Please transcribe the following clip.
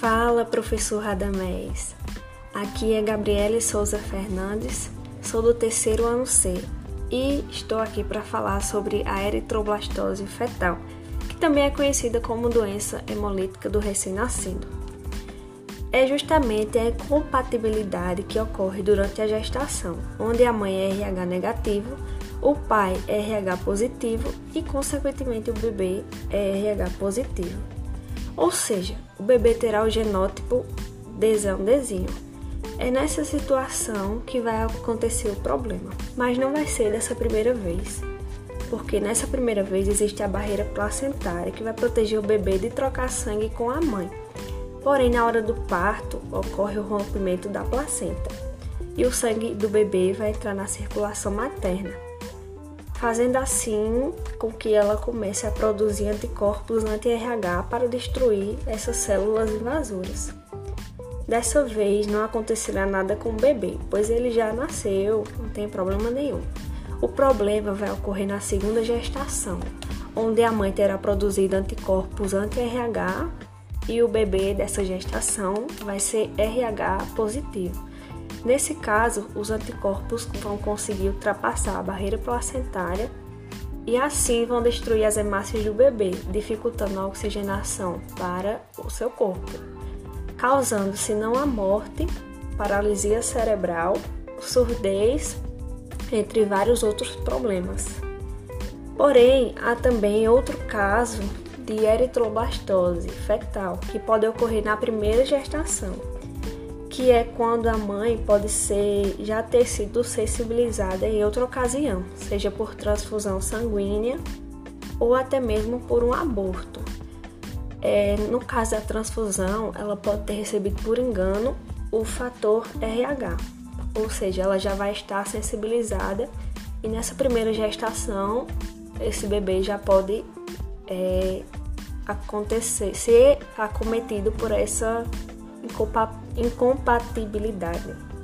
Fala, professor Radamés. Aqui é Gabriele Souza Fernandes, sou do terceiro ano C e estou aqui para falar sobre a eritroblastose fetal, que também é conhecida como doença hemolítica do recém-nascido. É justamente a incompatibilidade que ocorre durante a gestação, onde a mãe é RH negativo, o pai é RH positivo e, consequentemente, o bebê é RH positivo. Ou seja, o bebê terá o genótipo desão-desinho. É nessa situação que vai acontecer o problema, mas não vai ser dessa primeira vez, porque nessa primeira vez existe a barreira placentária que vai proteger o bebê de trocar sangue com a mãe. Porém, na hora do parto, ocorre o rompimento da placenta e o sangue do bebê vai entrar na circulação materna, fazendo assim com que ela comece a produzir anticorpos anti-RH para destruir essas células invasoras. Dessa vez não acontecerá nada com o bebê, pois ele já nasceu, não tem problema nenhum. O problema vai ocorrer na segunda gestação, onde a mãe terá produzido anticorpos anti-RH e o bebê dessa gestação vai ser RH positivo. Nesse caso, os anticorpos vão conseguir ultrapassar a barreira placentária e assim vão destruir as hemácias do bebê, dificultando a oxigenação para o seu corpo, causando, se não a morte, paralisia cerebral, surdez, entre vários outros problemas. Porém, há também outro caso de eritroblastose fetal que pode ocorrer na primeira gestação que é quando a mãe pode ser já ter sido sensibilizada em outra ocasião, seja por transfusão sanguínea ou até mesmo por um aborto. É, no caso da transfusão, ela pode ter recebido por engano o fator RH, ou seja, ela já vai estar sensibilizada e nessa primeira gestação esse bebê já pode é, acontecer, ser acometido por essa incompatibilidade.